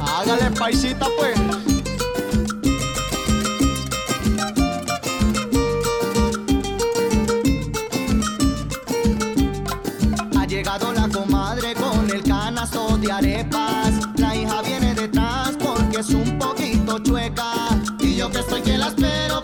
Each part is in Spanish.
Hágale paisita pues. Ha llegado la comadre con el canasto de arepas. La hija viene detrás porque es un poquito chueca. Y yo que estoy que la espero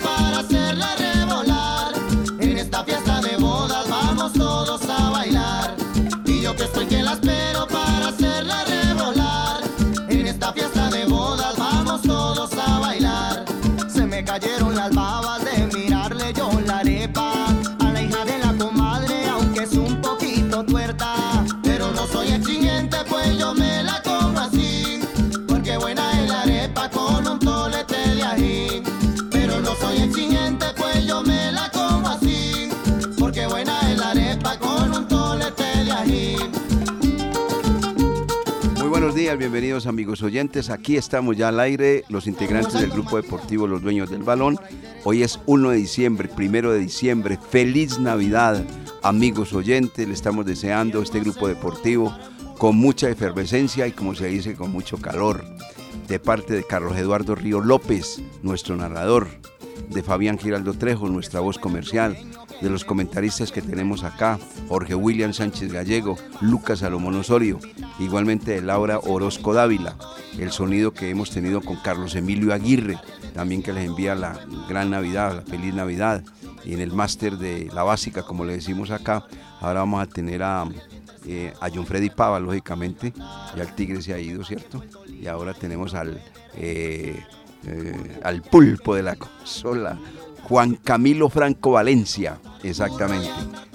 bienvenidos amigos oyentes. Aquí estamos ya al aire, los integrantes del grupo deportivo Los Dueños del Balón. Hoy es 1 de diciembre, primero de diciembre. Feliz Navidad, amigos oyentes. Le estamos deseando este grupo deportivo con mucha efervescencia y como se dice, con mucho calor. De parte de Carlos Eduardo Río López, nuestro narrador, de Fabián Giraldo Trejo, nuestra voz comercial, de los comentaristas que tenemos acá, Jorge William Sánchez Gallego, Lucas Salomón Osorio, igualmente de Laura Orozco Dávila, el sonido que hemos tenido con Carlos Emilio Aguirre, también que les envía la gran Navidad, la feliz Navidad, y en el máster de la básica, como le decimos acá, ahora vamos a tener a, eh, a John Freddy Pava, lógicamente, ya el Tigre se ha ido, ¿cierto? Y ahora tenemos al, eh, eh, al pulpo de la consola, Juan Camilo Franco Valencia, exactamente.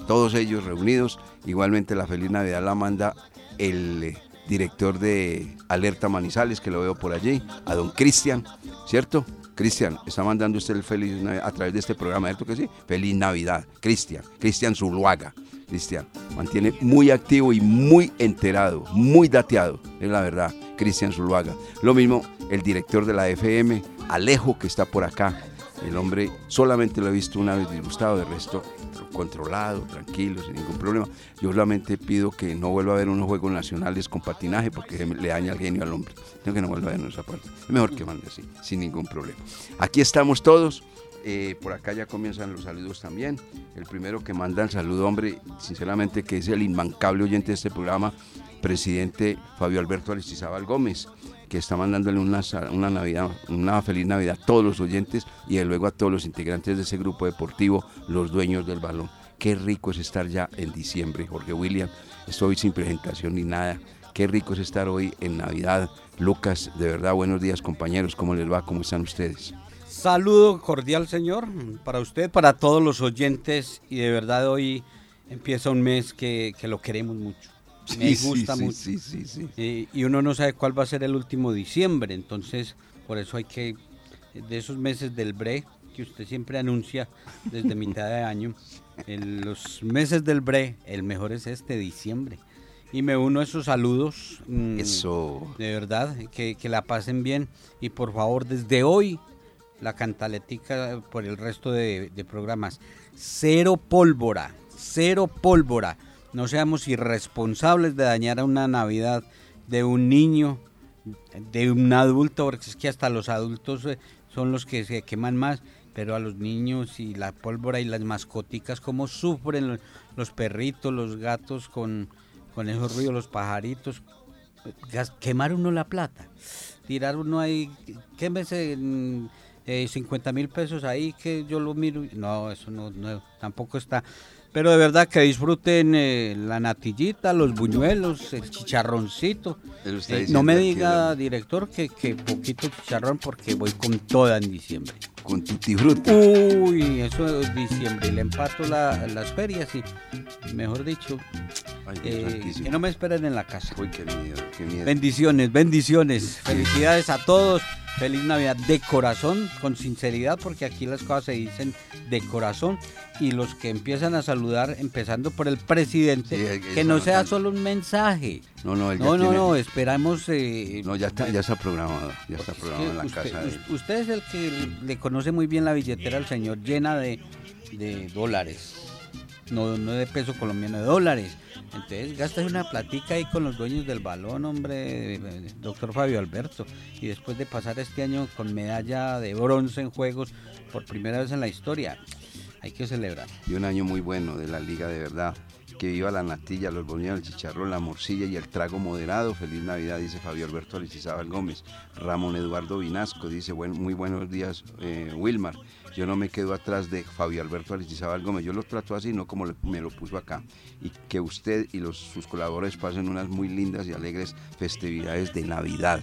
Todos ellos reunidos. Igualmente la feliz Navidad la manda el eh, director de Alerta Manizales, que lo veo por allí, a don Cristian, ¿cierto? Cristian, está mandando usted el feliz Navidad a través de este programa, ¿cierto que sí? Feliz Navidad, Cristian, Cristian Zuluaga. Cristian, mantiene muy activo y muy enterado, muy dateado, es la verdad, Cristian Zuluaga. Lo mismo el director de la FM, Alejo, que está por acá, el hombre solamente lo he visto una vez disgustado, de resto controlado, tranquilo, sin ningún problema. Yo solamente pido que no vuelva a haber unos juegos nacionales con patinaje porque le daña el genio al hombre. Tengo que no vuelva a ver esa parte. Es mejor que mande así, sin ningún problema. Aquí estamos todos. eh, por acá ya comienzan los saludos también. El primero que manda el saludo, hombre, sinceramente que es el inmancable oyente de este programa, presidente Fabio Alberto Aristizábal Gómez que está mandándole una, una Navidad, una feliz Navidad a todos los oyentes y de luego a todos los integrantes de ese grupo deportivo, los dueños del balón. Qué rico es estar ya en diciembre, Jorge William. Estoy sin presentación ni nada. Qué rico es estar hoy en Navidad. Lucas, de verdad, buenos días compañeros. ¿Cómo les va? ¿Cómo están ustedes? Saludo cordial, señor, para usted, para todos los oyentes y de verdad hoy empieza un mes que, que lo queremos mucho. Me gusta sí, mucho. Sí, sí, sí. Eh, y uno no sabe cuál va a ser el último diciembre, entonces por eso hay que, de esos meses del BRE que usted siempre anuncia desde mitad de año, en los meses del BRE, el mejor es este diciembre. Y me uno a esos saludos. mm, Eso. De verdad, que, que la pasen bien. Y por favor, desde hoy, la cantaletica por el resto de, de programas. Cero pólvora, cero pólvora. No seamos irresponsables de dañar a una Navidad de un niño, de un adulto, porque es que hasta los adultos eh, son los que se queman más, pero a los niños y la pólvora y las mascoticas, cómo sufren los, perritos, los gatos con, con esos ruidos, los pajaritos. Quemar uno la plata, tirar uno ahí, quémese mm, eh, 50 mil pesos ahí que yo lo miro. No, eso no, no, tampoco está. Pero de verdad que disfruten eh, la natillita, los buñuelos, el chicharroncito. Eh, no me diga, director, que, que poquito chicharrón porque voy con toda en diciembre. Con tutti frutti. Uy, eso es diciembre. Le empato la- las ferias y, mejor dicho, Ay, eh, que no me esperen en la casa. Uy, qué miedo, qué miedo. Bendiciones, bendiciones. Felicidades a todos. Feliz Navidad de corazón, con sinceridad, porque aquí las cosas se dicen de corazón. Y los que empiezan a saludar, empezando por el presidente, Sí, es- que no sea tanto. solo un mensaje. No, no, él ya No, tiene- no, esperamos. eh, No, ya está, ya está programado. Ya está programado en la usted, casa. de usted es el que le conoce muy bien la billetera al señor, llena de, de dólares. no, no de peso colombiano, de dólares. Entonces gastas una platica ahí con los dueños del balón, hombre, doctor Fabio Alberto. Y después de pasar este año con medalla de bronce en juegos por primera vez en la historia, hay que celebrar. Y un año muy bueno de la liga, de verdad. Que viva la natilla, los bonitos, el chicharrón, la morcilla y el trago moderado. Feliz Navidad, dice Fabio Alberto Alicisabal Gómez. Ramón Eduardo Vinasco dice, muy buenos días, eh, Wilmar. Yo no me quedo atrás de Fabio Alberto Alicisabal Gómez. Yo lo trato así, no como me lo puso acá. Y que usted y los, sus colaboradores pasen unas muy lindas y alegres festividades de Navidad.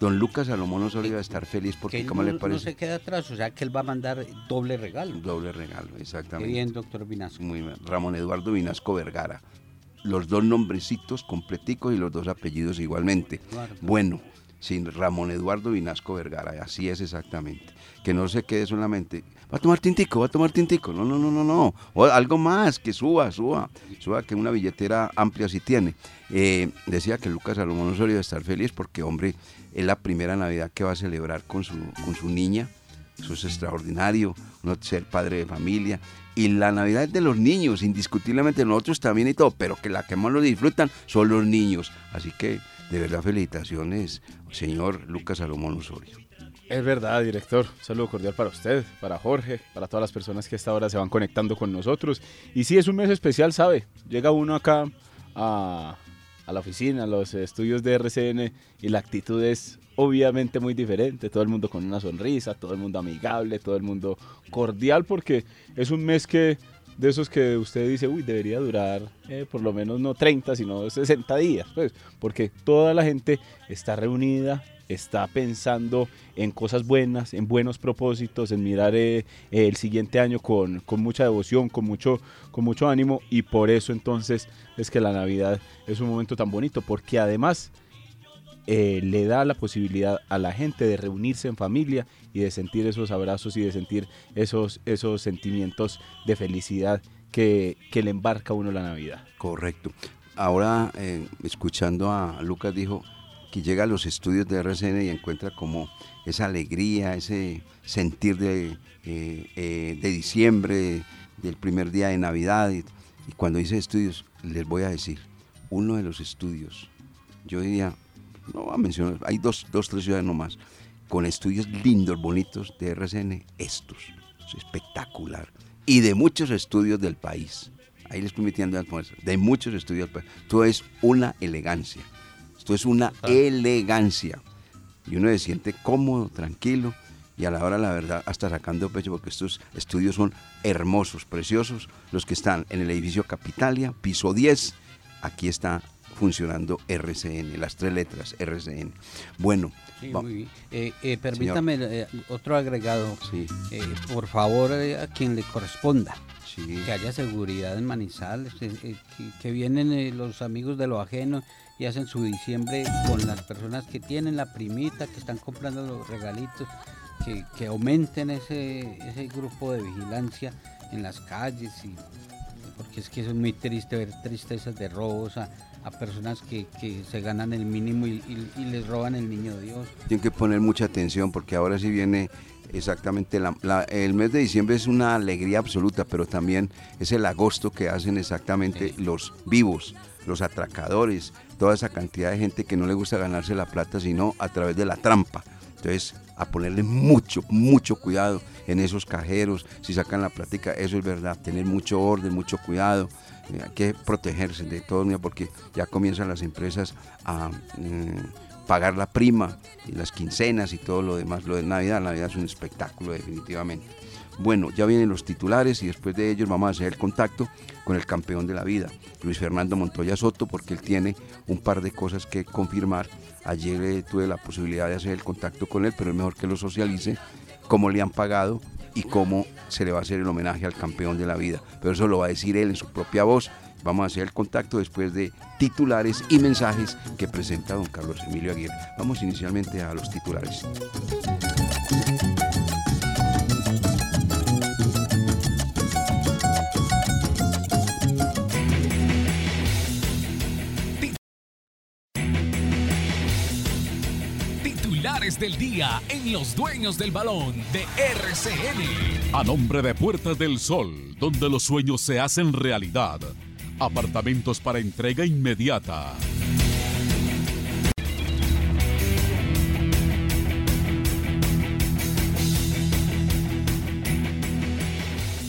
Don Lucas Salomón Osorio va a estar feliz porque, ¿cómo le parece? No se queda atrás, o sea que él va a mandar doble regalo. Doble regalo, exactamente. bien, doctor Vinasco. Muy bien. Ramón Eduardo Vinasco Vergara. Los dos nombrecitos completicos y los dos apellidos igualmente. Bueno, sin Ramón Eduardo Vinasco Vergara, así es exactamente. Que no se quede solamente, va a tomar tintico, va a tomar tintico. No, no, no, no, no. O algo más, que suba, suba. Suba que una billetera amplia sí tiene. Eh, decía que Lucas Salomón Osorio a estar feliz porque, hombre, es la primera Navidad que va a celebrar con su, con su niña. Eso es extraordinario, no ser padre de familia. Y la Navidad es de los niños, indiscutiblemente nosotros también y todo, pero que la que más lo disfrutan son los niños. Así que, de verdad, felicitaciones, señor Lucas Salomón Osorio. Es verdad, director. Un saludo cordial para usted, para Jorge, para todas las personas que a esta hora se van conectando con nosotros. Y sí, es un mes especial, ¿sabe? Llega uno acá a, a la oficina, a los estudios de RCN y la actitud es obviamente muy diferente. Todo el mundo con una sonrisa, todo el mundo amigable, todo el mundo cordial porque es un mes que de esos que usted dice, uy, debería durar eh, por lo menos no 30, sino 60 días, pues, porque toda la gente está reunida, está pensando en cosas buenas, en buenos propósitos, en mirar eh, el siguiente año con, mucha devoción, con mucho, con mucho ánimo y por eso entonces es que la Navidad es un momento tan bonito, porque además eh, le da la posibilidad a la gente de reunirse en familia y de sentir esos abrazos y de sentir esos, esos sentimientos de felicidad que, le embarca a uno la Navidad. Correcto. Ahora, eh, escuchando a Lucas, dijo, que llega a los estudios de RCN y encuentra como esa alegría, ese sentir de, eh, de diciembre, del primer día de Navidad. Y, cuando dice estudios, les voy a decir, uno de los estudios, yo diría, no voy a mencionar, hay dos, dos tres ciudades nomás, con estudios lindos, bonitos de RCN, estos, es espectacular. Y de muchos estudios del país. Ahí les estoy metiendo de muchos estudios del país. Todo es una elegancia. Esto es una ah. elegancia. Y uno se siente cómodo, tranquilo y a la hora la verdad hasta sacando pecho porque estos estudios son hermosos, preciosos, los que están en el edificio Capitalia, piso 10. Aquí está funcionando RCN, las tres letras RCN. Bueno, eh, eh, permítame eh, otro agregado. Sí. por favor, a quien le corresponda. Que haya seguridad en Manizales, que, vienen los amigos de lo ajeno y hacen su diciembre con las personas que tienen la primita, que están comprando los regalitos, que, aumenten ese, ese grupo de vigilancia en las calles, y, porque es que es muy triste ver tristezas de robos a, personas que, se ganan el mínimo y, les roban el niño de Dios. Tienen que poner mucha atención porque ahora sí viene exactamente el mes de diciembre es una alegría absoluta, pero también es el agosto que hacen exactamente los vivos, los atracadores, toda esa cantidad de gente que no le gusta ganarse la plata, sino a través de la trampa. Entonces, a ponerle mucho, mucho cuidado en esos cajeros, si sacan la plática, eso es verdad, tener mucho orden, mucho cuidado, hay que protegerse de todo, porque ya comienzan las empresas a mm, pagar la prima y las quincenas y todo lo demás, lo de Navidad, Navidad es un espectáculo definitivamente. Bueno, ya vienen los titulares y después de ellos vamos a hacer el contacto con el campeón de la vida, Luis Fernando Montoya Soto, porque él tiene un par de cosas que confirmar. Ayer eh, tuve la posibilidad de hacer el contacto con él, pero es mejor que lo socialice, cómo le han pagado y cómo se le va a hacer el homenaje al campeón de la vida. Pero eso lo va a decir él en su propia voz. Vamos a hacer el contacto después de titulares y mensajes que presenta don Carlos Emilio Aguirre. Vamos inicialmente a los titulares. Titulares del día en Los Dueños del Balón de RCN. A nombre de Puertas del Sol, donde los sueños se hacen realidad. Apartamentos para entrega inmediata.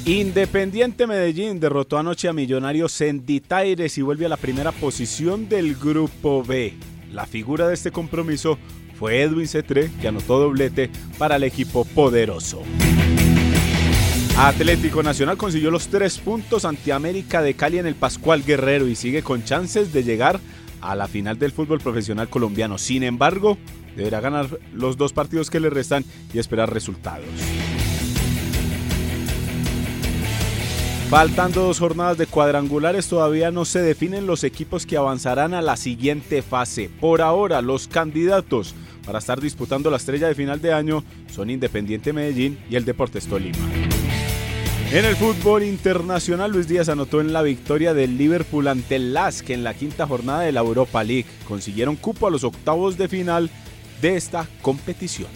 Independiente Medellín derrotó anoche a Millonarios en Ditaires y vuelve a la primera posición del Grupo B. La figura de este compromiso fue Edwin Cetré, que anotó doblete para el equipo poderoso. Atlético Nacional consiguió los tres puntos ante América de Cali en el Pascual Guerrero y sigue con chances de llegar a la final del fútbol profesional colombiano. Sin embargo, deberá ganar los dos partidos que le restan y esperar resultados. Faltando dos jornadas de cuadrangulares, todavía no se definen los equipos que avanzarán a la siguiente fase. Por ahora, los candidatos para estar disputando la estrella de final de año son Independiente Medellín y el Deportes Tolima. En el fútbol internacional, Luis Díaz anotó en la victoria del Liverpool ante el LASK en la quinta jornada de la Europa League. Consiguieron cupo a los octavos de final de esta competición.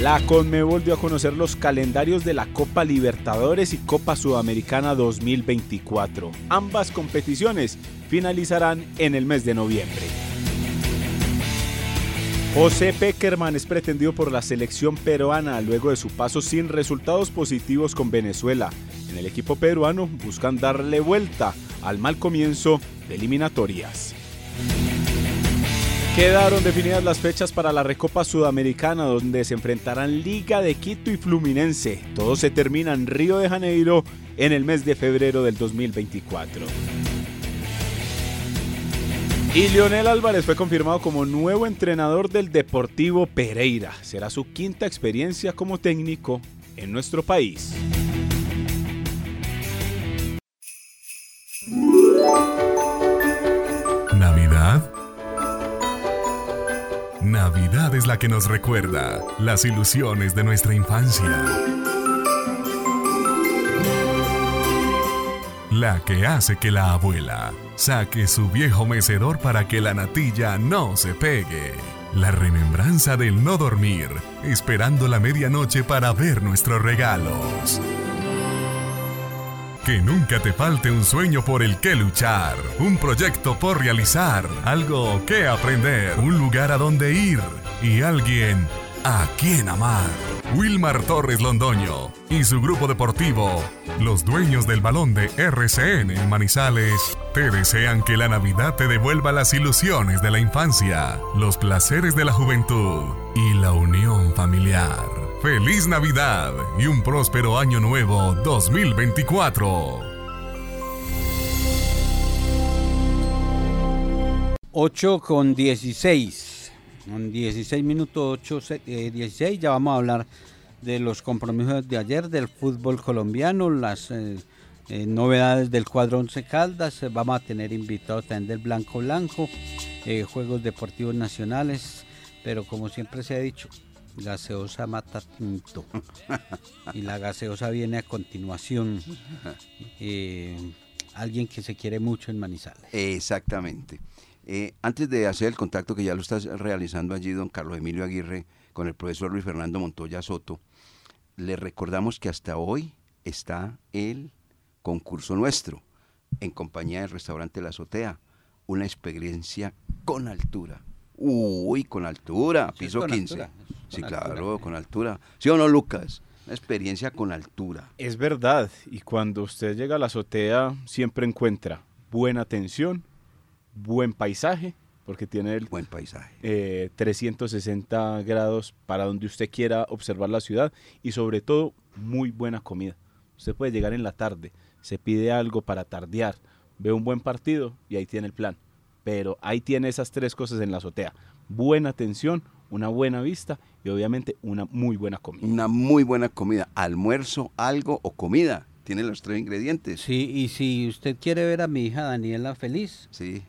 La Conmebol dio a conocer los calendarios de la Copa Libertadores y Copa Sudamericana 2024. Ambas competiciones finalizarán en el mes de noviembre. José Peckerman es pretendido por la selección peruana luego de su paso sin resultados positivos con Venezuela. En el equipo peruano buscan darle vuelta al mal comienzo de eliminatorias. Quedaron definidas las fechas para la Recopa Sudamericana donde se enfrentarán Liga de Quito y Fluminense. Todo se termina en Río de Janeiro en el mes de febrero del 2024. Y Leonel Álvarez fue confirmado como nuevo entrenador del Deportivo Pereira. Será su quinta experiencia como técnico en nuestro país. ¿Navidad? Navidad es la que nos recuerda las ilusiones de nuestra infancia. La que hace que la abuela saque su viejo mecedor para que la natilla no se pegue. La remembranza del no dormir, esperando la medianoche para ver nuestros regalos. Que nunca te falte un sueño por el que luchar, un proyecto por realizar, algo que aprender, un lugar a donde ir y alguien a quien amar. Wilmar Torres Londoño y su grupo deportivo, los dueños del balón de RCN en Manizales, te desean que la Navidad te devuelva las ilusiones de la infancia, los placeres de la juventud y la unión familiar. Feliz Navidad y un próspero año nuevo 2024. 8 con 16. Con 16 minutos 8, eh, 16. Ya vamos a hablar de los compromisos de ayer del fútbol colombiano, las eh, eh, novedades del cuadro Once Caldas. eh, vamos a tener invitados también del Blanco Blanco, eh, Juegos Deportivos Nacionales. Pero como siempre se ha dicho, gaseosa mata tinto. y la gaseosa viene a continuación. Eh, alguien que se quiere mucho en Manizales. Exactamente. Eh, antes de hacer el contacto que ya lo estás realizando allí, don Carlos Emilio Aguirre, con el profesor Luis Fernando Montoya Soto, le recordamos que hasta hoy está el concurso nuestro, en compañía del restaurante La Azotea, una experiencia con altura. Uy, con altura, Sí, piso con 15. altura, sí, con claro, altura. con altura. ¿Sí o no, Lucas? Una experiencia con altura. Es verdad, y cuando usted llega a la azotea siempre encuentra buena atención, buen paisaje, porque tiene el Buen paisaje. eh, 360 grados para donde usted quiera observar la ciudad y sobre todo muy buena comida. Usted puede llegar en la tarde, se pide algo para tardear, ve un buen partido y ahí tiene el plan. Pero ahí tiene esas tres cosas en la azotea. Buena atención, una buena vista y obviamente una muy buena comida. Una muy buena comida. Almuerzo, algo o comida. Tiene los tres ingredientes. Sí, y si usted quiere ver a mi hija Daniela feliz, Sí,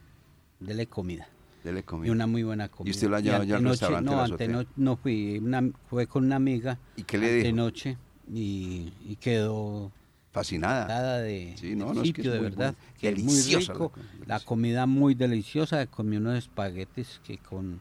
dele comida. dele comida. Y una muy buena comida. usted lo ha llevado ya al antenoche- restaurante No, La Azotea? anteno- no fui, una, fue con una amiga ¿Y qué le dijo? noche y, y quedó Fascinada. nada de Sí, no, no, es que sitio, es de muy verdad. que es muy la rico, la comida muy deliciosa, comí unos espaguetis que con,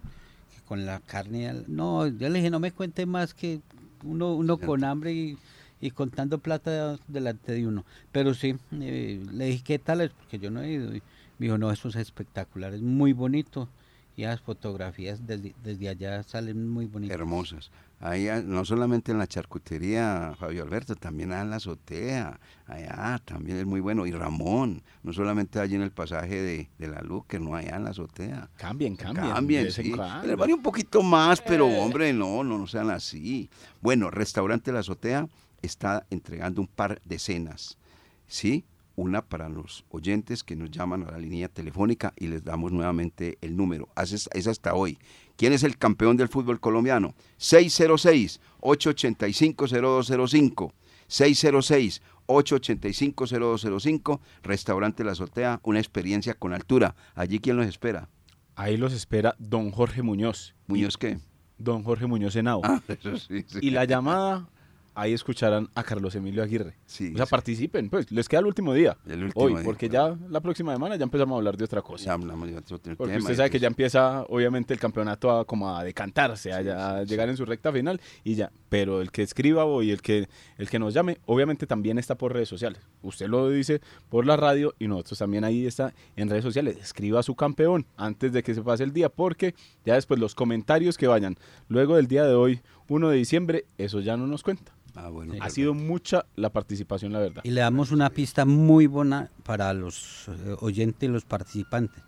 que con la carne. No, yo le dije, no me cuente más que uno, uno con hambre y, y contando plata delante de uno. Pero sí, eh, le dije, ¿qué tal? es? Porque yo no he ido. Y me dijo, no, eso es espectacular, es muy bonito. Y las fotografías desde, desde allá salen muy bonitas. Hermosas. Ahí, ah, no solamente en la charcutería, Fabio Alberto, también en la azotea. Allá también es muy bueno. Y Ramón, no solamente allí en el pasaje de, de la Luque, no allá en la azotea. Cambien, cambien. Cambien, sí. En el barrio un poquito más, pero hombre, no, no, no sean así. Bueno, Restaurante La Azotea está entregando un par de cenas, ¿sí? Una para los oyentes que nos llaman a la línea telefónica y les damos nuevamente el número. Es hasta hoy. ¿Quién es el campeón del fútbol colombiano? 606-885-0205. 606-885-0205. Restaurante La Azotea, una experiencia con altura. Allí, ¿quién los espera? Ahí los espera don Jorge Muñoz. ¿Muñoz qué? Don Jorge Muñoz Henao. Ah, eso sí, sí. Y la llamada, ahí escucharán a Carlos Emilio Aguirre. Sí, o sea, sí. participen, pues, les queda el último día. El último Hoy, día, porque claro. ya la próxima semana ya empezamos a hablar de otra cosa. Ya hablamos de otro tema, Porque usted sabe que ya empieza, obviamente, el campeonato a, como a decantarse, a, ya- a llegar en su recta final y ya. Pero el que escriba hoy, el que, el que nos llame, obviamente también está por redes sociales. Usted lo dice por la radio y nosotros también ahí está en redes sociales. Escriba a su campeón antes de que se pase el día, porque ya después los comentarios que vayan luego del día de hoy, 1 de diciembre, eso ya no nos cuenta. Ah, bueno, Ha sido mucha la participación, la verdad. Y le damos una pista muy buena para los eh, oyentes y los participantes.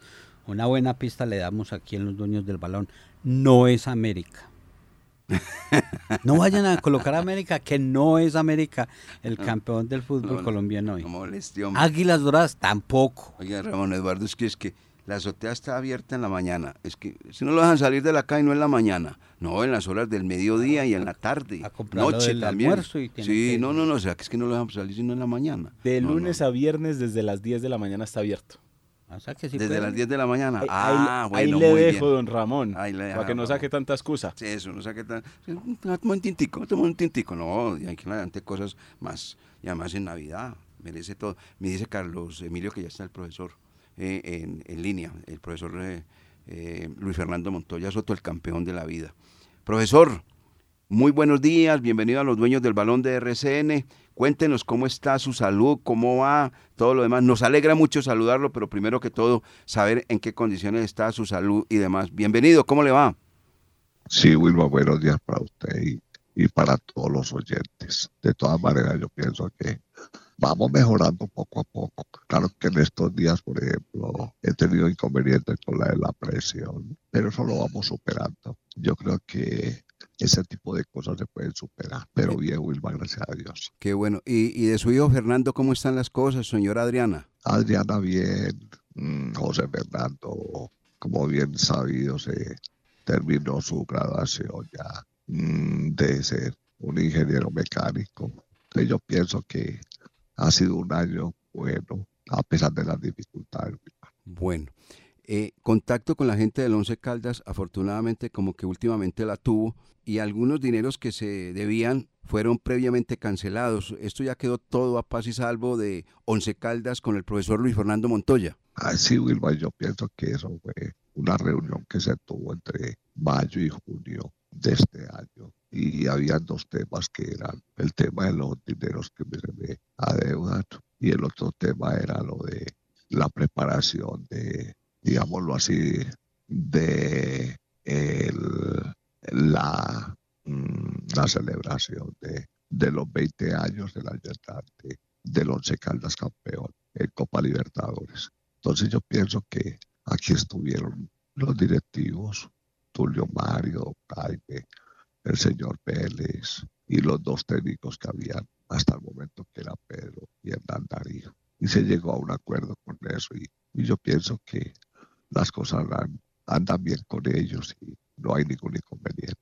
Una buena pista le damos aquí en los dueños del balón. No es América. No vayan a colocar a América, que no es América el campeón del fútbol No, no, colombiano hoy. No moleste. Águilas Doradas tampoco. Oiga, Ramón Eduardo, es que es que la azotea está abierta en la mañana. Es que si no lo dejan salir de la calle, no en la mañana. No, en las horas del mediodía y en la tarde. A Noche del también. almuerzo y sí, que- no, no, no. O sea, que es que no lo dejan salir sino en la mañana. De No, lunes no. a viernes, desde las 10 de la mañana está abierto. O sea que sí Desde pueden. las 10 de la mañana. Ahí- ah, ahí, bueno, ahí le muy dejo, bien. don Ramón, Ahí le para que no saque tanta excusa. Sí, eso, no sé qué tal. Toma un tintico, toma un tintico. No, y hay que adelante cosas más, y además en Navidad, merece todo. Me dice Carlos Emilio que ya está el profesor eh, en, línea, el profesor eh, eh, Luis Fernando Montoya Soto, el campeón de la vida. Profesor, muy buenos días, bienvenido a los dueños del balón de RCN. Cuéntenos cómo está su salud, cómo va, todo lo demás. Nos alegra mucho saludarlo, pero primero que todo, saber en qué condiciones está su salud y demás. Bienvenido, ¿cómo le va? Sí, Wilma, buenos días para usted y para todos los oyentes. De todas maneras, yo pienso que vamos mejorando poco a poco. Claro que en estos días, por ejemplo, he tenido inconvenientes con la de la presión, pero eso lo vamos superando. Yo creo que ese tipo de cosas se pueden superar. Pero bien, Wilma, gracias a Dios. Qué bueno. ¿Y, y de su hijo Fernando, cómo están las cosas, señora Adriana? Adriana bien, mm, José Fernando, como bien sabido, se terminó su graduación ya de ser un ingeniero mecánico. Entonces yo pienso que ha sido un año bueno, a pesar de las dificultades. Bueno, eh, contacto con la gente del Once Caldas, afortunadamente como que últimamente la tuvo y algunos dineros que se debían fueron previamente cancelados. Esto ya quedó todo a paz y salvo de Once Caldas con el profesor Luis Fernando Montoya. Así, Wilma, yo pienso que eso fue una reunión que se tuvo entre mayo y junio de este año. Y había dos temas que eran el tema de los dineros que me, me adeudan y el otro tema era lo de la preparación de, digámoslo así, de la, mm, la celebración de, de los 20 años del ayudante del Once Caldas campeón en Copa Libertadores. Entonces yo pienso que aquí estuvieron los directivos, Tulio Mario, Jaime, el señor Vélez y los dos técnicos que habían hasta el momento que era Pedro y Hernán Darío. Y se llegó a un acuerdo con eso y, yo pienso que las cosas andan, andan bien con ellos y no hay ningún inconveniente.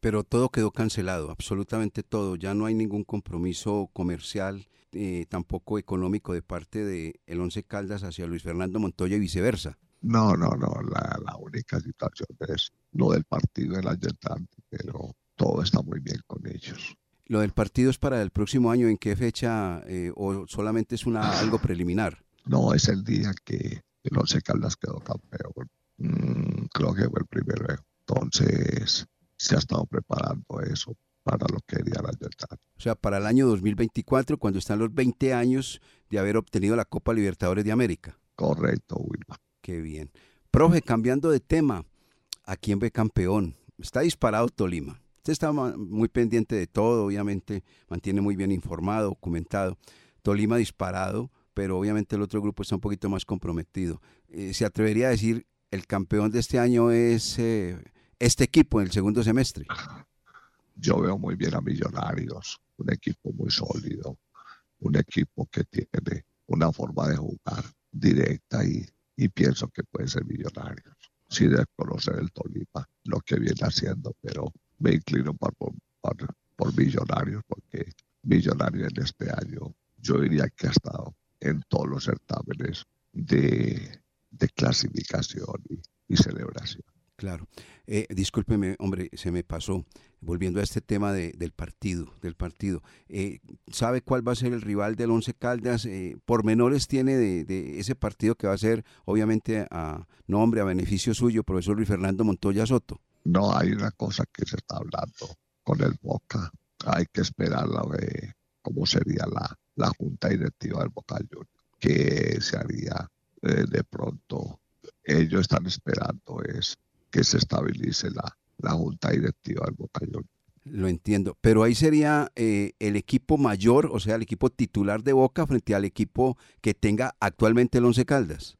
Pero todo quedó cancelado, absolutamente todo. Ya no hay ningún compromiso comercial, eh, tampoco económico de parte de el Once Caldas hacia Luis Fernando Montoya y viceversa. No, no, no, la, la única situación es lo del partido del ayudante, pero todo está muy bien con ellos. Lo del partido es para el próximo año, ¿en qué fecha eh, o solamente es una algo preliminar? No, es el día que el Once Caldas quedó campeón. Mm, creo que fue el primero Entonces, se ha estado preparando eso para lo que haría la. O sea, para el año 2024, cuando están los 20 años de haber obtenido la Copa Libertadores de América. Correcto, Wilma. Qué bien. Profe, cambiando de tema, ¿a quién ve campeón? Está disparado Tolima. Usted está muy pendiente de todo, obviamente, mantiene muy bien informado, documentado. Tolima disparado, pero obviamente el otro grupo está un poquito más comprometido. Eh, ¿Se atrevería a decir el campeón de este año es eh, este equipo en el segundo semestre? Yo veo muy bien a Millonarios, un equipo muy sólido, un equipo que tiene una forma de jugar directa y, pienso que puede ser Millonarios, sin desconocer el Tolima, lo que viene haciendo, pero me inclino por, por, Millonarios porque Millonarios en este año yo diría que ha estado en todos los certámenes de, clasificación y celebración. Claro. Eh, discúlpeme, hombre, se me pasó. Volviendo a este tema del partido, del partido. Eh, ¿Sabe cuál va a ser el rival del Once Caldas? Eh, ¿Por menores tiene de, ese partido que va a ser, obviamente, a nombre, a beneficio suyo, profesor Luis Fernando Montoya Soto? No, hay una cosa que se está hablando con el Boca. Hay que esperar a ver cómo sería la, la junta directiva del Boca Juniors, que se haría de pronto. Ellos están esperando es que se estabilice la, la junta directiva del Boca Lo entiendo, pero ahí sería eh, el equipo mayor, o sea, el equipo titular de Boca frente al equipo que tenga actualmente el Once Caldas.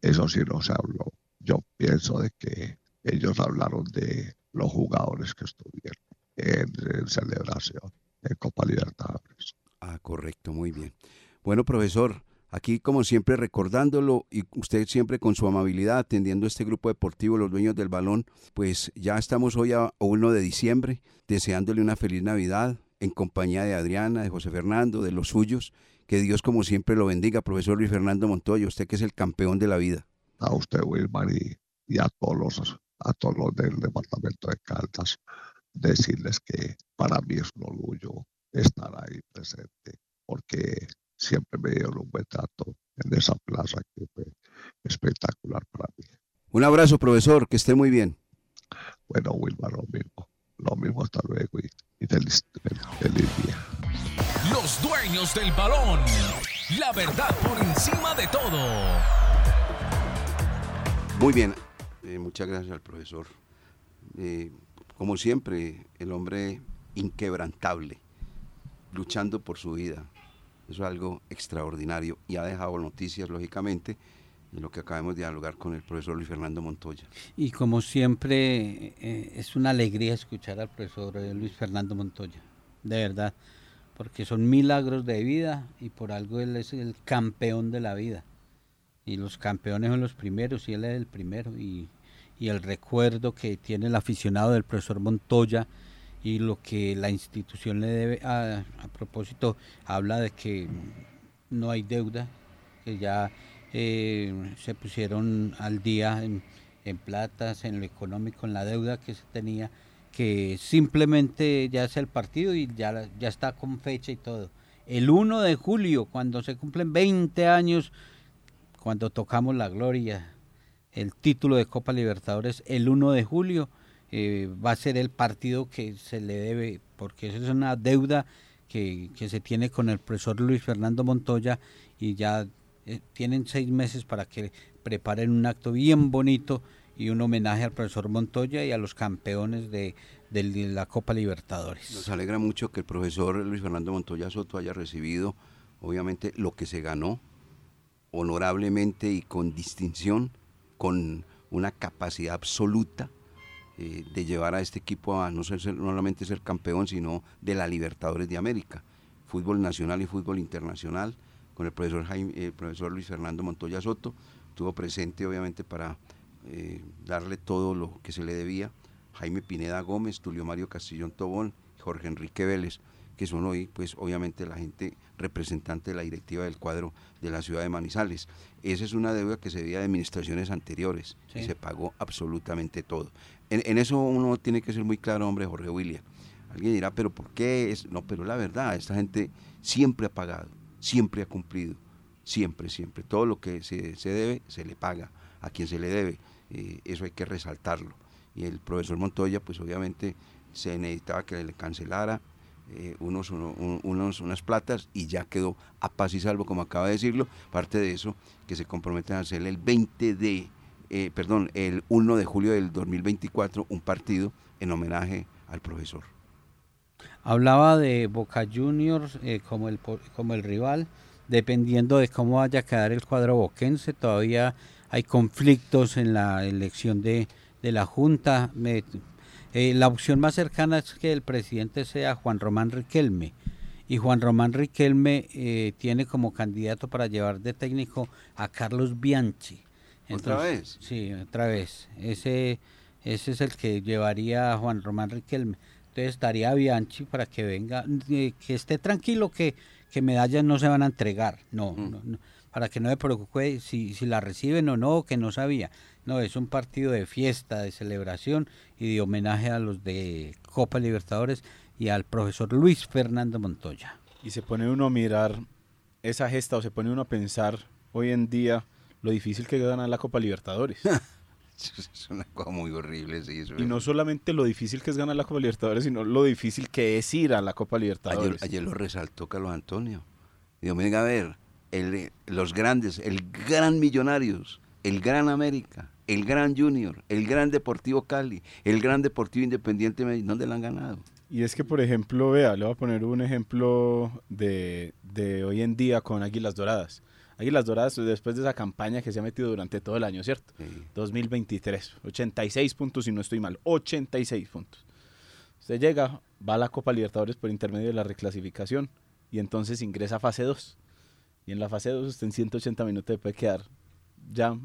Eso sí no se habló. Yo pienso de que ellos hablaron de los jugadores que estuvieron en, en celebración en Copa Libertadores. Ah, correcto, muy bien. Bueno, profesor, Aquí, como siempre, recordándolo y usted siempre con su amabilidad atendiendo este grupo deportivo, los dueños del balón, pues ya estamos hoy a 1 de diciembre, deseándole una feliz Navidad en compañía de Adriana, de José Fernando, de los suyos. Que Dios, como siempre, lo bendiga, profesor Luis Fernando Montoya, usted que es el campeón de la vida. A usted, Wilmar, y, a, todos los, a todos los del departamento de Caldas, decirles que para mí es un orgullo estar ahí presente, porque siempre me dieron un buen trato en esa plaza que fue espectacular para mí. Un abrazo, profesor, que esté muy bien. Bueno, Wilma, lo mismo. Lo mismo, hasta luego y, feliz, día. Los dueños del balón. La verdad por encima de todo. Muy bien. Eh, muchas gracias al profesor. Eh, como siempre, el hombre inquebrantable, luchando por su vida, eso es algo extraordinario y ha dejado noticias, lógicamente, de lo que acabamos de dialogar con el profesor Luis Fernando Montoya. Y como siempre, eh, es una alegría escuchar al profesor eh, Luis Fernando Montoya, de verdad, porque son milagros de vida y por algo él es el campeón de la vida. Y los campeones son los primeros y él es el primero. Y, y el recuerdo que tiene el aficionado del profesor Montoya y lo que la institución le debe, a, propósito, habla de que no hay deuda, que ya eh, se pusieron al día en, en, platas, en lo económico, en la deuda que se tenía, que simplemente ya es el partido y ya, ya está con fecha y todo. El 1 de julio, cuando se cumplen 20 años, cuando tocamos la gloria, el título de Copa Libertadores, el 1 de julio, eh, va a ser el partido que se le debe, porque eso es una deuda que, se tiene con el profesor Luis Fernando Montoya y ya eh, tienen seis meses para que preparen un acto bien bonito y un homenaje al profesor Montoya y a los campeones de, de, la Copa Libertadores. Nos alegra mucho que el profesor Luis Fernando Montoya Soto haya recibido, obviamente, lo que se ganó honorablemente y con distinción, con una capacidad absoluta eh, de llevar a este equipo a no, ser, solamente ser campeón, sino de la Libertadores de América, fútbol nacional y fútbol internacional, con el profesor, Jaime, el profesor Luis Fernando Montoya Soto, estuvo presente obviamente para eh, darle todo lo que se le debía, Jaime Pineda Gómez, Tulio Mario Castillón Tobón, Jorge Enrique Vélez, que son hoy, pues obviamente la gente representante de la directiva del cuadro de la ciudad de Manizales. Esa es una deuda que se debía de administraciones anteriores y se pagó absolutamente todo. En, eso uno tiene que ser muy claro, hombre, Jorge William. Alguien dirá, pero ¿por qué? Es? No, pero la verdad, esta gente siempre ha pagado, siempre ha cumplido, siempre, siempre. Todo lo que se, debe, se le paga a quien se le debe. Eh, eso hay que resaltarlo. y el profesor Montoya, pues obviamente se necesitaba que le cancelara eh, unos, uno- un- unos, unas platas y ya quedó a paz y salvo, como acaba de decirlo. Parte de eso, que se comprometen a hacer el 20 de, eh, perdón, el 1 de julio del 2024 un partido en homenaje al profesor. Hablaba de Boca Juniors eh, como, el, como el rival, dependiendo de cómo vaya a quedar el cuadro boquense. Todavía hay conflictos en la elección de, de la Junta. Eh, la opción más cercana es que el presidente sea Juan Román Riquelme. Y Juan Román Riquelme eh, tiene como candidato para llevar de técnico a Carlos Bianchi. ¿Otra vez? Sí, otra vez. Ese, ese es el que llevaría a Juan Román Riquelme. Entonces estaría Bianchi para que venga, eh, que esté tranquilo que, que medallas no se van a entregar. No, Mm. no, no, para que no me preocupe si, si la reciben o no, que no sabía. No, es un partido de fiesta, de celebración y de homenaje a los de Copa Libertadores y al profesor Luis Fernando Montoya. Y se pone uno a mirar esa gesta o se pone uno a pensar hoy en día lo difícil que es ganar la Copa Libertadores. Es una cosa muy horrible, sí. eso y no solamente lo difícil que es ganar la Copa Libertadores, sino lo difícil que es ir a la Copa Ayer, Libertadores. ayer lo resaltó Carlos Antonio. Digo, venga a ver, el, los grandes, el gran Millonarios, el gran América, el gran Junior, el gran Deportivo Cali, el gran Deportivo Independiente, Medellín, ¿dónde la han ganado? Y es que, por ejemplo, vea, le voy a poner un ejemplo de, de hoy en día con Águilas Doradas. Águilas Doradas, después de esa campaña que se ha metido durante todo el año, ¿cierto? Sí. 2023, 86 puntos, si no estoy mal, 86 puntos. Usted llega, va a la Copa Libertadores por intermedio de la reclasificación y entonces ingresa a fase 2. Y en la fase 2 usted en 180 minutos puede quedar ya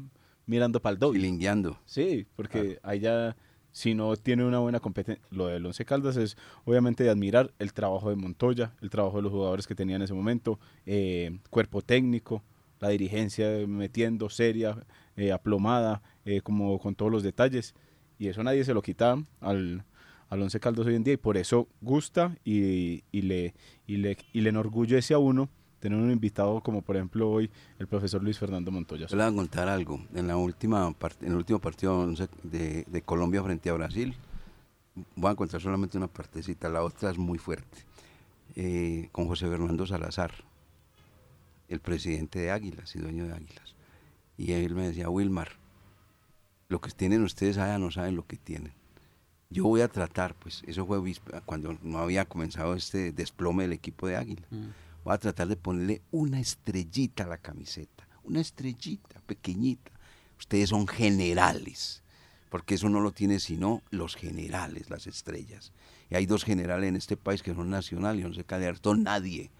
mirando para el doble. Chilingueando. Sí, porque ahí ya, si no tiene una buena competencia, lo del Once Caldas es obviamente de admirar el trabajo de Montoya, el trabajo de los jugadores que tenía en ese momento, eh, cuerpo técnico, la dirigencia metiendo seria, eh, aplomada, eh, como con todos los detalles. Y eso nadie se lo quita al, al Once Caldas hoy en día y por eso gusta y, y le, y, le, y le enorgullece a uno tener un invitado como por ejemplo hoy el profesor Luis Fernando Montoya. Yo le voy a contar algo. En, la última en el último partido de, de Colombia frente a Brasil, voy a contar solamente una partecita, la otra es muy fuerte. Eh, con José Fernando Salazar, el presidente de Águilas y dueño de Águilas. Y él me decía, Wilmar, lo que tienen ustedes allá no saben lo que tienen. Yo voy a tratar, pues eso fue cuando no había comenzado este desplome del equipo de Águila. Voy a tratar de ponerle una estrellita a la camiseta, una estrellita pequeñita. Ustedes son generales, porque eso no lo tiene sino los generales, las estrellas. Y hay dos generales en este país que son nacionales, no se cae nadie.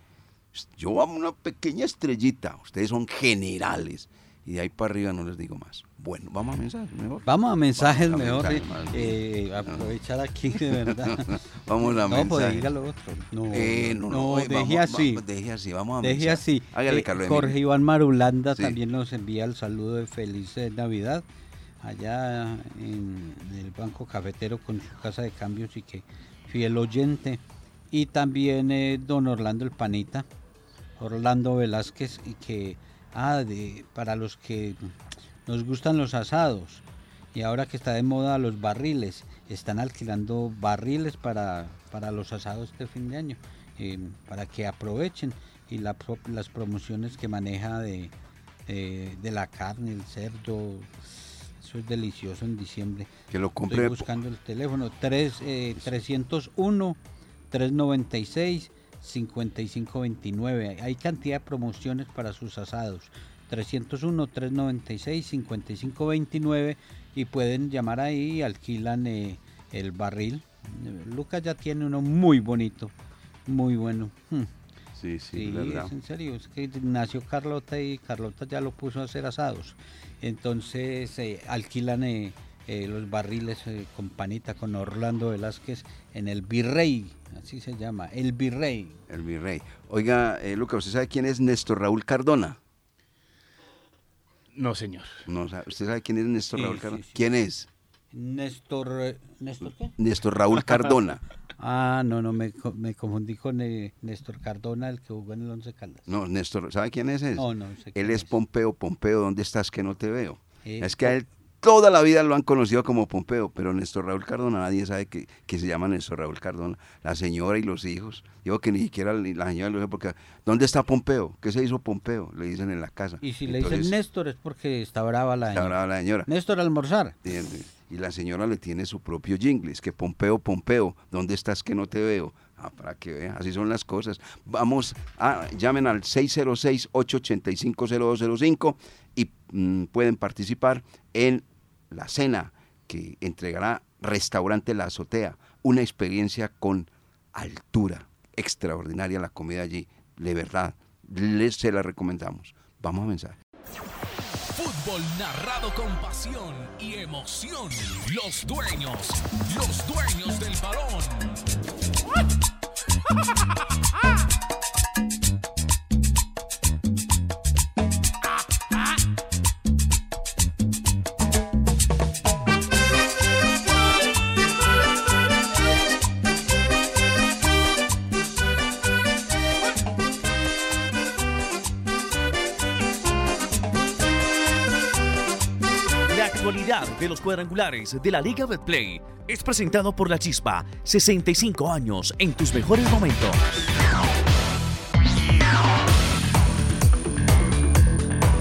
Yo vamos una pequeña estrellita, ustedes son generales. Y de ahí para arriba no les digo más. Bueno, vamos a mensajes mejor. Vamos a mensajes Vamos a mejor. mensajes. Eh, aprovechar aquí de verdad. Vamos a no, pues mensajes. diga lo otro. No, Eh, no, no, eh, deje así. va- deje así, vamos a Deje así. Hágale, Eh, Jorge. Iván Marulanda Sí. también nos envía el saludo de feliz Navidad allá en el Banco Cafetero con su casa de cambios y que fiel oyente. Y también don Orlando el Panita, Orlando Velázquez, y que, ah, de, para los que nos gustan los asados, y ahora que está de moda los barriles, están alquilando barriles para, para los asados de fin de año, eh, para que aprovechen y la las promociones que maneja de, de, de la carne, el cerdo, eso es delicioso en diciembre. Que lo Estoy compre. buscando el teléfono, tres, eh, 301 396 5529. Hay cantidad de promociones para sus asados. 301 396 5529 y pueden llamar ahí y alquilan eh, el barril. Eh, Lucas ya tiene uno muy bonito, muy bueno. Hmm. Sí, sí, Sí, verdad. es en serio, es que nació Carlota y Carlota ya lo puso a hacer asados. Entonces eh, alquilan eh, eh, los barriles eh, con panita con Orlando Velázquez en el Virrey, así se llama, el Virrey. El virrey. Oiga, eh, Lucas, ¿usted sabe quién es Néstor Raúl Cardona? No, señor. No, ¿Usted sabe quién es Néstor Sí, Raúl Cardona? sí. ¿Quién es? Néstor, eh, ¿Néstor qué? Néstor Raúl Cardona. Ah, no, no, me, me confundí con eh, Néstor Cardona, el que jugó en el Once Caldas. No, Néstor, ¿sabe quién es? ese? No, no sé quién Él es es. Pompeo, Pompeo, ¿dónde estás que no te veo? Eh, es que a él toda la vida lo han conocido como Pompeo, pero Néstor Raúl Cardona, nadie sabe que, que se llama Néstor Raúl Cardona, la señora y los hijos. Digo que ni siquiera la señora los hijos, porque ¿dónde está Pompeo? ¿Qué se hizo Pompeo? Le dicen en la casa. Y si le dicen Néstor es porque está brava la está señora. brava la señora. Néstor almorzar. Y la señora le tiene su propio jingle, es que Pompeo, Pompeo, ¿dónde estás que no te veo? Ah, para que vean, así son las cosas. Vamos, a, llamen al 606-885-0205 y mm, pueden participar en la cena que entregará Restaurante La Azotea, una experiencia con altura, extraordinaria la comida allí, de verdad, les se la recomendamos. Vamos a mensaje. Fútbol narrado con pasión y emoción. Los dueños, los dueños del balón. de los cuadrangulares de la Liga Betplay es presentado por La Chispa, 65 años en tus mejores momentos.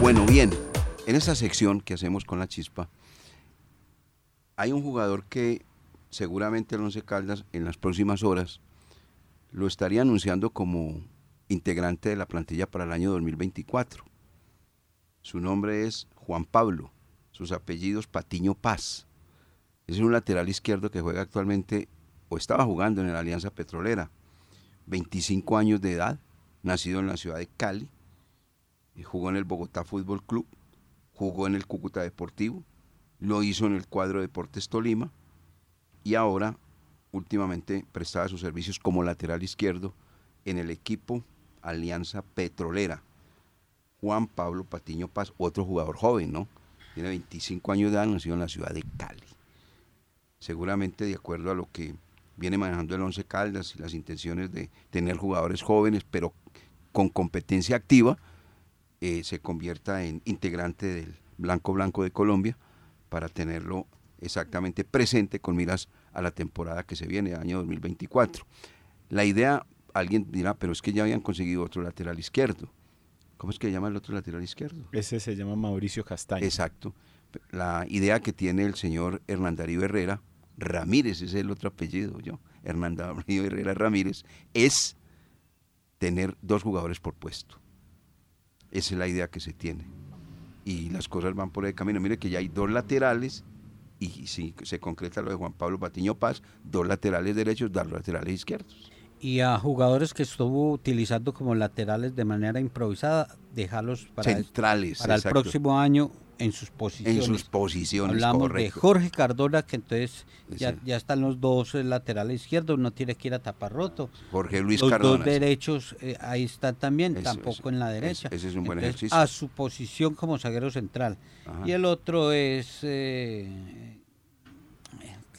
Bueno, bien, en esta sección que hacemos con la chispa, hay un jugador que seguramente el Once Caldas en las próximas horas lo estaría anunciando como integrante de la plantilla para el año 2024. Su nombre es Juan Pablo, sus apellidos Patiño Paz. Es un lateral izquierdo que juega actualmente o estaba jugando en la Alianza Petrolera. 25 años de edad, nacido en la ciudad de Cali, jugó en el Bogotá Fútbol Club, jugó en el Cúcuta Deportivo, lo hizo en el cuadro Deportes Tolima y ahora últimamente prestaba sus servicios como lateral izquierdo en el equipo Alianza Petrolera. Juan Pablo Patiño Paz, otro jugador joven, ¿no? Tiene 25 años de edad, nació en la ciudad de Cali. Seguramente de acuerdo a lo que viene manejando el Once Caldas y las intenciones de tener jugadores jóvenes, pero con competencia activa, eh, se convierta en integrante del Blanco Blanco de Colombia para tenerlo exactamente presente con miras a la temporada que se viene, año 2024. La idea, alguien dirá, pero es que ya habían conseguido otro lateral izquierdo. ¿Cómo es que se llama el otro lateral izquierdo? Ese se llama Mauricio Castaño. Exacto. La idea que tiene el señor Hernán Darío Herrera, Ramírez es el otro apellido, yo, Hernán Darío Herrera Ramírez, es tener dos jugadores por puesto. Esa es la idea que se tiene. Y las cosas van por el camino. Mire que ya hay dos laterales, y si se concreta lo de Juan Pablo Patiño Paz, dos laterales derechos, dos laterales izquierdos. Y a jugadores que estuvo utilizando como laterales de manera improvisada, dejarlos para, el- Centrales. para el próximo año en sus posiciones. En sus posiciones, Hablamos de. Jorge Cardona, que entonces ya, ya están los dos laterales izquierdos, no tiene que ir a tapar roto. Jorge Luis los Cardona. dos derechos eh, ahí están también, tampoco en la derecha. ese es un buen Entonces, ejercicio. A su posición como zaguero central. Ajá. Y el otro es eh,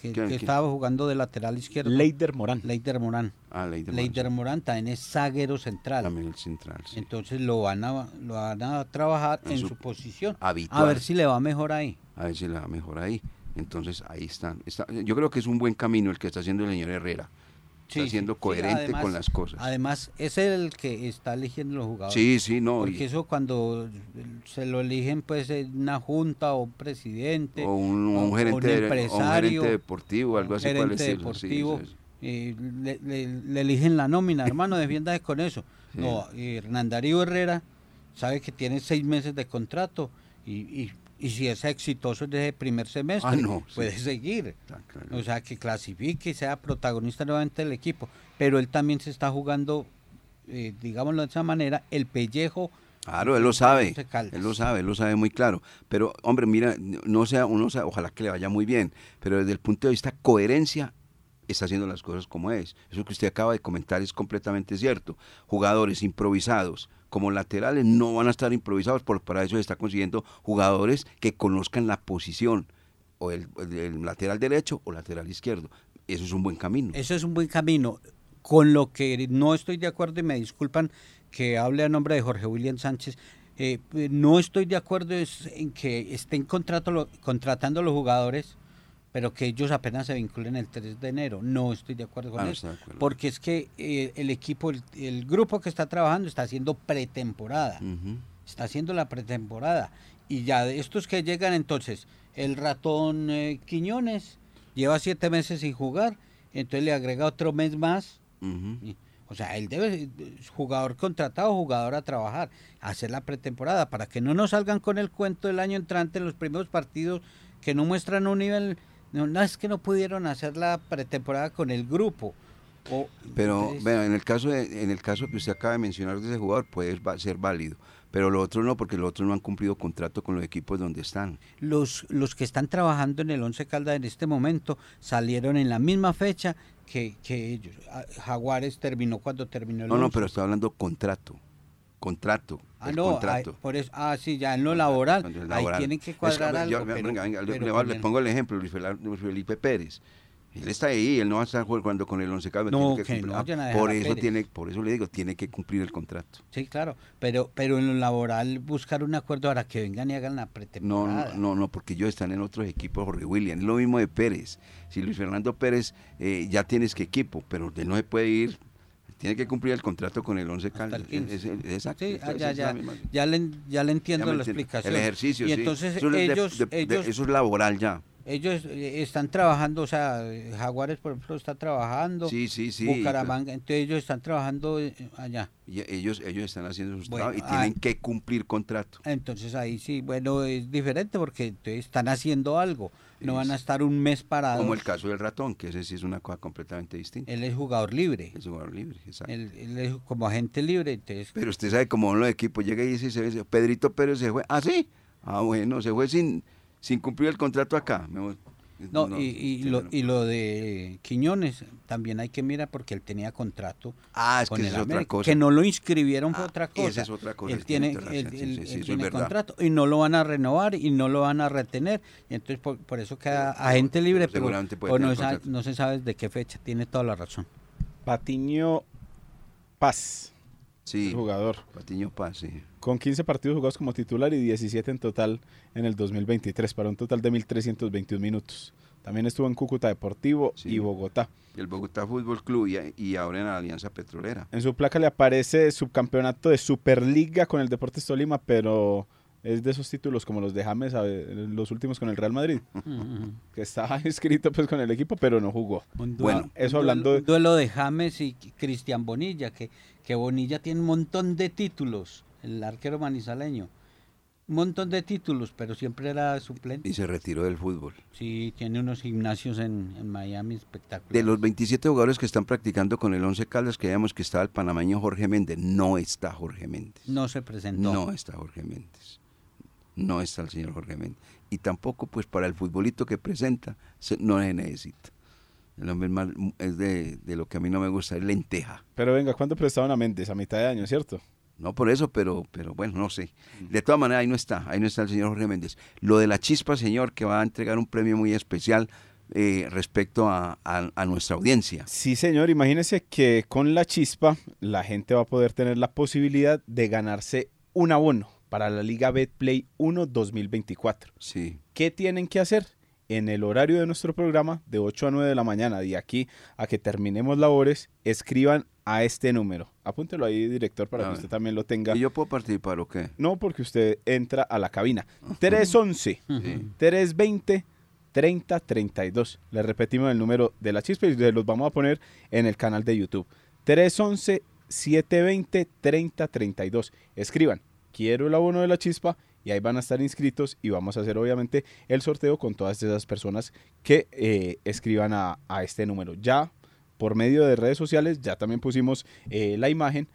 que, estaba jugando de lateral izquierdo. Leider Morán. Leider Morán. Ah, Leider Leider Morán también es zaguero central. También el central. sí. Entonces lo van a, lo van a trabajar En en su su, posición. habitual. A ver si le va mejor ahí. a ver si la mejor ahí. Entonces ahí están. Está- yo creo que es un buen camino el que está haciendo el señor Herrera. Está Sí, siendo sí, sí, coherente además- con las cosas. Además, es el que está eligiendo los jugadores. Sí, sí, no. Porque y- eso cuando se lo eligen pues una junta o un presidente o un, un o gerente, un o un empresario, gerente deportivo, algo un así gerente sí, deportivo, eh, le, le- le eligen la nómina, hermano, defiéndase con eso. Sí. No, Hernán Darío Herrera sabe que tiene seis meses de contrato y, y, y si es exitoso desde el primer semestre, Ah, no, sí. puede seguir. Claro. O sea, que clasifique y sea protagonista nuevamente del equipo. Pero él también se está jugando, eh, digámoslo de esa manera, el pellejo. Claro, él lo sabe, él lo sabe, él lo sabe muy claro. Pero, hombre, mira, no sea, uno sabe, ojalá que le vaya muy bien, pero desde el punto de vista coherencia, está haciendo las cosas como es. Eso que usted acaba de comentar es completamente cierto. Jugadores improvisados como laterales no van a estar improvisados, por, para eso se está consiguiendo jugadores que conozcan la posición, o el, lateral derecho o lateral izquierdo. Eso es un buen camino. Eso es un buen camino. Con lo que no estoy de acuerdo y me disculpan que hable a nombre de Jorge William Sánchez, Eh, no estoy de acuerdo es en que estén contratando los jugadores, pero que ellos apenas se vinculen el 3 de enero. No estoy de acuerdo con Ah, eso. acuerdo. Porque es que eh, el equipo, el, el grupo que está trabajando está haciendo pretemporada. Está haciendo la pretemporada. Y ya de estos que llegan entonces, el ratón eh, Quiñones lleva siete meses sin jugar, entonces le agrega otro mes más. O sea, él debe, jugador contratado, jugador a trabajar, hacer la pretemporada, para que no nos salgan con el cuento del año entrante en los primeros partidos que no muestran un nivel, no, no, es que no pudieron hacer la pretemporada con el grupo. O, Pero entonces, bueno, en el caso de, en el caso que usted acaba de mencionar de ese jugador puede ser válido, pero los otros no porque los otros no han cumplido contrato con los equipos donde están. los, los que están trabajando en el Once Caldas en este momento salieron en la misma fecha que, que ellos. Ah, Jaguares terminó cuando terminó el No, no, Once. pero estoy hablando contrato, contrato, Ah, no, contrato. por eso, ah, sí, ya en lo laboral, es ahí tienen que Es cuadrar yo- algo. venga, pero- venga, le- pero le, pongo el ejemplo, Luis Fel- Luis Felipe Pérez. Él está ahí, él no va a estar jugando con el Once Caldas. No, tiene que no ah, por eso tiene, por eso le digo, tiene que cumplir el contrato. Sí, claro, pero pero en lo laboral buscar un acuerdo para que vengan y hagan la pretemporada. no, no, no, porque ellos están en otros equipos, Jorge William. Es lo mismo de Pérez. Si Luis Fernando Pérez eh, ya tienes que equipo, pero él no se puede ir, tiene que cumplir el contrato con el 11 Hasta el Caldas. 15. Es- es- exacto. Sí, ah, ya, ya, ya le, ya le entiendo ya la explicación. El ejercicio, y sí. entonces Eso es de- ellos, de- de- ellos, eso es laboral ya. ellos eh, están trabajando, o sea, eh, Jaguares, por ejemplo, está trabajando. Sí, sí, sí. Bucaramanga, entonces ellos están trabajando eh, allá. Y ellos, ellos están haciendo sus Bueno, trabajos y ah. tienen que cumplir contrato. Entonces ahí sí, bueno, es diferente porque entonces están haciendo algo. No van a estar un mes parados. Como el caso del ratón, que ese sí es una cosa completamente distinta. Él es jugador libre. Es jugador libre, exacto. Él, él es como agente libre, entonces Pero usted sabe cómo los equipos, llega y dice, se ve, Pedrito Pérez se fue. Ah, sí. Ah, bueno, se fue sin, sin cumplir el contrato acá. Me voy. No, y, y lo, y lo de Quiñones también hay que mirar porque él tenía contrato Ah, es con que el esa es otra cosa. Que no lo inscribieron fue Ah, otra esa cosa. es otra cosa, Él tiene él- sí, sí, tiene contrato y no lo van a renovar y no lo van a retener. Y entonces por, por eso queda agente libre, pero, seguramente puede o no, sa- no se sabe de qué fecha. Tiene toda la razón. Patiño Paz, Sí, el jugador, Patiño Paz, sí. con 15 partidos jugados como titular y 17 en total en el 2023, para un total de 1.321 minutos. También estuvo en Cúcuta Deportivo Sí. y Bogotá. El Bogotá Fútbol Club y, y ahora en la Alianza Petrolera. En su placa le aparece subcampeonato de Superliga con el Deportes Tolima, pero es de esos títulos como los de James, los últimos con el Real Madrid, que estaba inscrito pues con el equipo, pero no jugó. Un Bueno, duelo- eso un hablando de- un duelo de James y Cristian Bonilla, que, que Bonilla tiene un montón de títulos, el arquero manizaleño. Un montón de títulos, pero siempre era suplente. Y se retiró del fútbol. Sí, tiene unos gimnasios en, en Miami espectaculares. De los 27 jugadores que están practicando con el 11 Caldas, creíamos que estaba el panameño Jorge Méndez. No está Jorge Méndez. No se presentó. No está Jorge Méndez. No está el señor Jorge Méndez. Y tampoco, pues, para el futbolito que presenta, se- no se necesita. El hombre es, más- es de, de lo que a mí no me gusta, es lenteja. Pero venga, ¿cuándo prestaron a Méndez? A mitad de año, ¿cierto? No por eso, pero, pero bueno, no sé. De todas maneras, ahí no está, ahí no está el señor Jorge Méndez. Lo de la chispa, señor, que va a entregar un premio muy especial eh, respecto a, a- a nuestra audiencia. Sí, señor. Imagínese que con la chispa la gente va a poder tener la posibilidad de ganarse un abono para la Liga Betplay 1 2024. Sí. ¿Qué tienen que hacer? En el horario de nuestro programa, de 8 a 9 de la mañana, de aquí a que terminemos labores, escriban a este número. Apúntelo ahí, director, para A que ver. usted también lo tenga. ¿Y yo puedo participar o qué? No, porque usted entra a la cabina. 311 Sí. 320 3032. Le repetimos el número de la chispa y los vamos a poner en el canal de YouTube. 311 720 3032. Escriban, quiero el abono de la chispa y ahí van a estar inscritos y vamos a hacer obviamente el sorteo con todas esas personas que eh, escriban a, este número. Ya por medio de redes sociales ya también pusimos eh, la imagen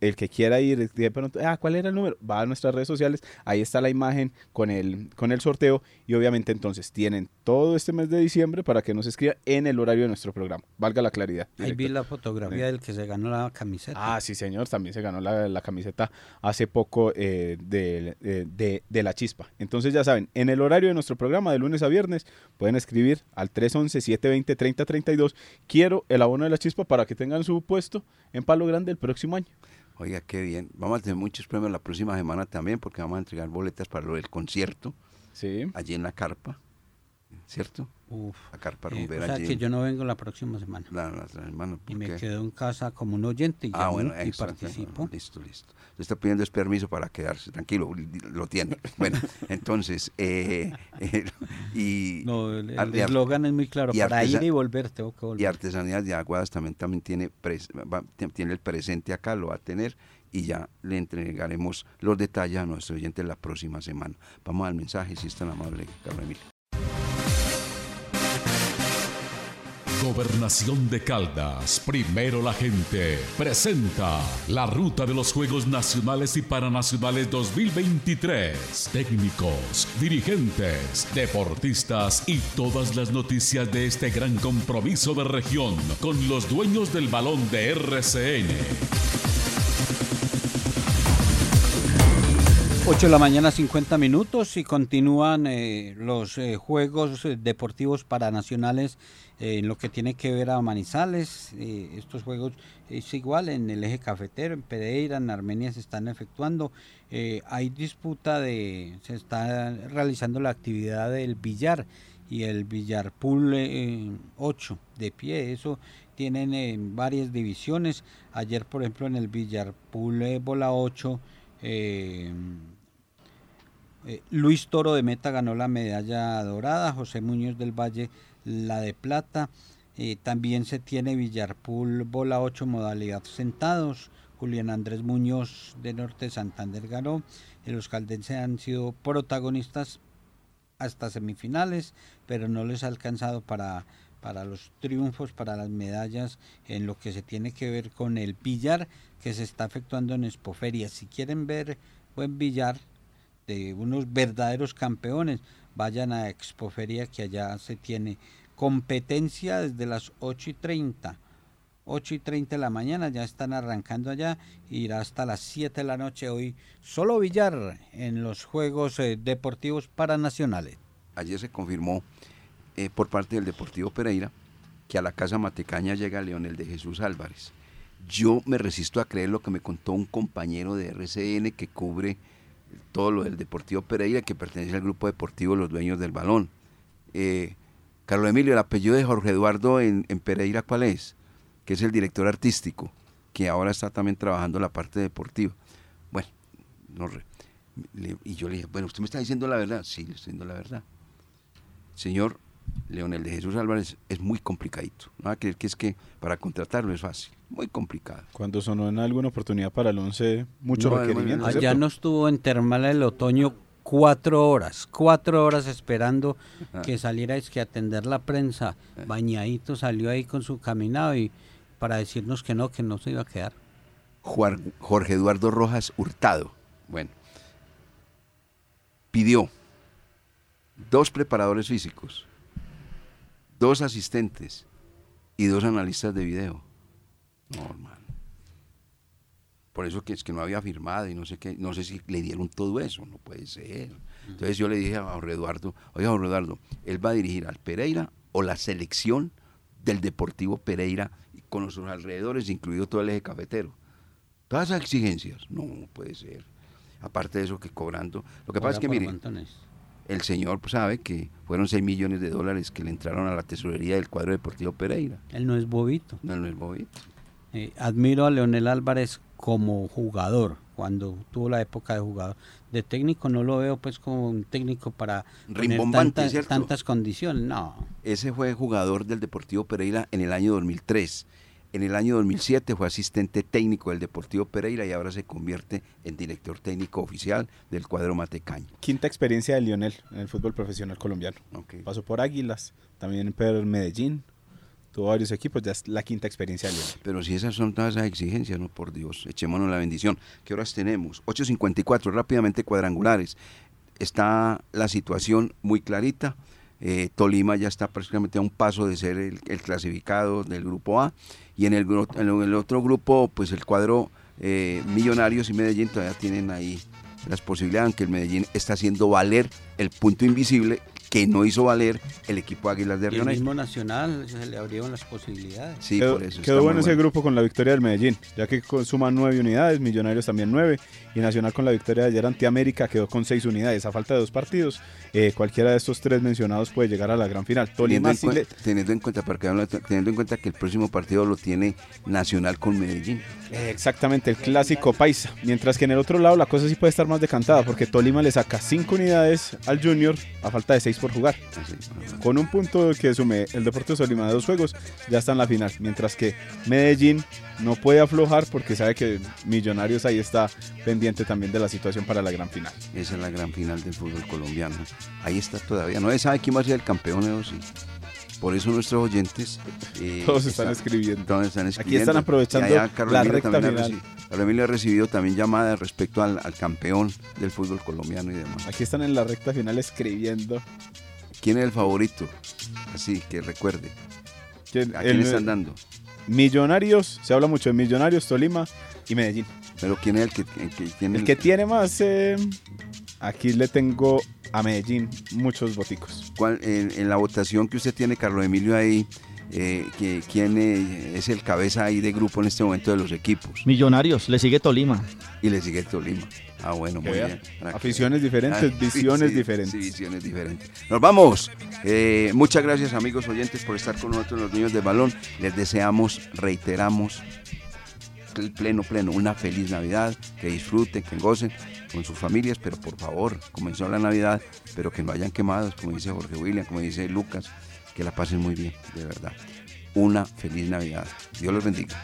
el que quiera ir, de pronto, ah, ¿cuál era el número? Va a nuestras redes sociales, ahí está la imagen con el, con el sorteo y obviamente entonces tienen todo este mes de diciembre para que nos escriban en el horario de nuestro programa. Valga la claridad. Ahí vi la fotografía del que se ganó la camiseta. Ah, sí, señor, también se ganó la, la camiseta hace poco eh, de, de- de- de la chispa. Entonces ya saben, en el horario de nuestro programa de lunes a viernes pueden escribir al 311-720-3032, quiero el abono de la chispa para que tengan su puesto en Palo Grande el próximo año. Oiga, qué bien. Vamos a tener muchos premios la próxima semana también porque vamos a entregar boletas para lo del concierto Sí. allí en la carpa, ¿cierto? Uf. Carpa Eh, o sea que yo no vengo la próxima semana. la- la- la- hermano, Y ¿por me quedo en casa como un oyente y, Ah, bueno, y participo. Listo, listo. Le está pidiendo es permiso para quedarse, tranquilo, lo tiene. Bueno, entonces, eh, eh, y, No, el y eslogan es muy claro. y Para ir y volver tengo que y volver. Artesanías de Aguadas también, también tiene, pres- va- t- tiene el presente acá, lo va a tener y ya le entregaremos los detalles a nuestro oyente la próxima semana. Vamos al mensaje, si es tan amable, Carlos Emilio. Gobernación de Caldas, primero la gente, presenta la ruta de los Juegos Nacionales y Paranacionales 2023. Técnicos, dirigentes, deportistas y todas las noticias de este gran compromiso de región con los dueños del balón de RCN. 8 de la mañana, 50 minutos y continúan eh, los eh, Juegos eh, Deportivos Paranacionales en lo que tiene que ver a Manizales. Estos juegos es igual en el eje cafetero, en Pereira, en Armenia se están efectuando. Hay disputa de, se está realizando la actividad del billar y el billar pool eh, 8 de pie. Eso tienen varias divisiones. Ayer, por ejemplo, en el billar pool bola 8. eh, eh, Luis Toro de Meta ganó la medalla dorada, José Muñoz del Valle la de plata. Eh, también se tiene Villarpool bola 8 modalidad sentados. Julián Andrés Muñoz de Norte Santander ganó. Los caldenses han sido protagonistas hasta semifinales, pero no les ha alcanzado para, para los triunfos, para las medallas en lo que se tiene que ver con el billar que se está efectuando en Expoferia. Si quieren ver buen billar de unos verdaderos campeones, vayan a Expoferia que allá se tiene competencia desde las 8 y 30. 8 y 30 de la mañana, ya están arrancando allá, irá hasta las 7 de la noche hoy, solo billar en los Juegos eh, Deportivos Paranacionales. Ayer se confirmó eh, por parte del Deportivo Pereira que a la Casa Matecaña llega Leonel de Jesús Álvarez. Yo me resisto a creer lo que me contó un compañero de RCN que cubre todo lo del Deportivo Pereira, que pertenece al grupo deportivo Los Dueños del Balón. Eh, Carlos Emilio, el apellido de Jorge Eduardo en, en Pereira, ¿cuál es? Que es el director artístico, que ahora está también trabajando la parte deportiva. Bueno, no le- y yo le dije, bueno, usted me está diciendo la verdad. Sí, le estoy diciendo la verdad. Señor Leonel de Jesús Álvarez es muy complicadito. No va a creer que es que para contratarlo es fácil. Muy complicado. Cuando sonó en alguna oportunidad para el 11, muchos No, requerimientos. Allá ¿cierto? no estuvo en Termal el otoño cuatro horas, cuatro horas esperando que saliera es que atender la prensa. Bañadito salió ahí con su caminado y para decirnos que no, que no se iba a quedar. Jorge Eduardo Rojas Hurtado. Bueno, pidió dos preparadores físicos, dos asistentes y dos analistas de video. No, hermano. Por eso que es que no había firmado y no sé qué, no sé si le dieron todo eso, no puede ser. Entonces yo le dije a Jorge Eduardo, oiga Jorge Eduardo, él va a dirigir al Pereira o la selección del Deportivo Pereira con nuestros alrededores, incluido todo el eje cafetero. Todas esas exigencias, no, no puede ser. Aparte de eso que cobrando, lo que pasa es que Ahora por mire, montones. el señor pues, sabe que fueron 6 millones de dólares que le entraron a la tesorería del cuadro deportivo Pereira. Él no es bobito. No, no es bobito. Eh, admiro a Leonel Álvarez como jugador, cuando tuvo la época de jugador. De técnico no lo veo pues como un técnico para Rimbombante, tantas- ¿cierto? tantas condiciones. No, Ese fue jugador del Deportivo Pereira en el año 2003. En el año 2007 fue asistente técnico del Deportivo Pereira y ahora se convierte en director técnico oficial del cuadro Matecaño. Quinta experiencia de Lionel en el fútbol profesional colombiano. Pasó por Águilas, también por Medellín, tuvo varios equipos, ya es la quinta experiencia Lionel. Pero si esas son todas esas exigencias, no por Dios, echémonos la bendición. ¿Qué horas tenemos? 8.54, rápidamente cuadrangulares. Está la situación muy clarita. Eh, Tolima ya está prácticamente a un paso de ser el, clasificado del grupo A. Y en el, gru- en el otro grupo, pues el cuadro eh, Millonarios y Medellín todavía tienen ahí las posibilidades, aunque el Medellín está haciendo valer el punto invisible que no hizo valer el equipo Águilas de Río el mismo Nacional se le abrieron las posibilidades. Sí, quedó por eso. quedó bueno ese grupo con la victoria del Medellín, ya que suman nueve unidades, Millonarios también nueve, y Nacional con la victoria de ayer ante América quedó con seis unidades. A falta de dos partidos, eh, cualquiera de estos tres mencionados puede llegar a la gran final. Teniendo Tolima en, teniendo en cuenta, para que habla- teniendo en cuenta que el próximo partido lo tiene Nacional con Medellín. Eh, Exactamente, el clásico paisa. Mientras que en el otro lado la cosa sí puede estar más decantada, porque Tolima le saca 5 unidades al Junior a falta de 6 por jugar. Con un punto que sume el Deportes Tolima de dos juegos, ya está en la final. Mientras que Medellín no puede aflojar porque sabe que Millonarios ahí está pendiente también de la situación para la gran final. Esa es la gran final del fútbol colombiano. Ahí está todavía. No se sabe quién va a ser el campeón, eso sí. Por eso nuestros oyentes... eh, Todos están escribiendo. todos están Aquí escribiendo. están aprovechando la Emilio recta también ha final. recibido- Carlos Emilio ha recibido también llamadas respecto al, al campeón del fútbol colombiano y demás. Aquí están en la recta final escribiendo. ¿Quién es el favorito? Así, que recuerde. ¿Quién- ¿A quién el- están dando? Millonarios, se habla mucho de Millonarios, Tolima y Medellín. Pero ¿quién es el que, el que tiene El que tiene más, eh, aquí le tengo a Medellín muchos boticos. cuál- en, en la votación que usted tiene, Carlos Emilio, ahí, eh, que, ¿quién eh, es el cabeza ahí de grupo en este momento de los equipos? Millonarios, le sigue Tolima. Y le sigue Tolima. Ah, bueno, muy bien. Aficiones diferentes, Ah, visiones sí, diferentes. Sí, visiones diferentes. Nos vamos. Eh, muchas gracias, amigos oyentes, por estar con nosotros en los niños del balón. Les deseamos, reiteramos, pleno, pleno, una feliz Navidad, que disfruten, que gocen con sus familias, pero por favor, comenzó la Navidad, pero que no hayan quemados, como dice Jorge William, como dice Lucas, que la pasen muy bien, de verdad. Una feliz Navidad. Dios los bendiga.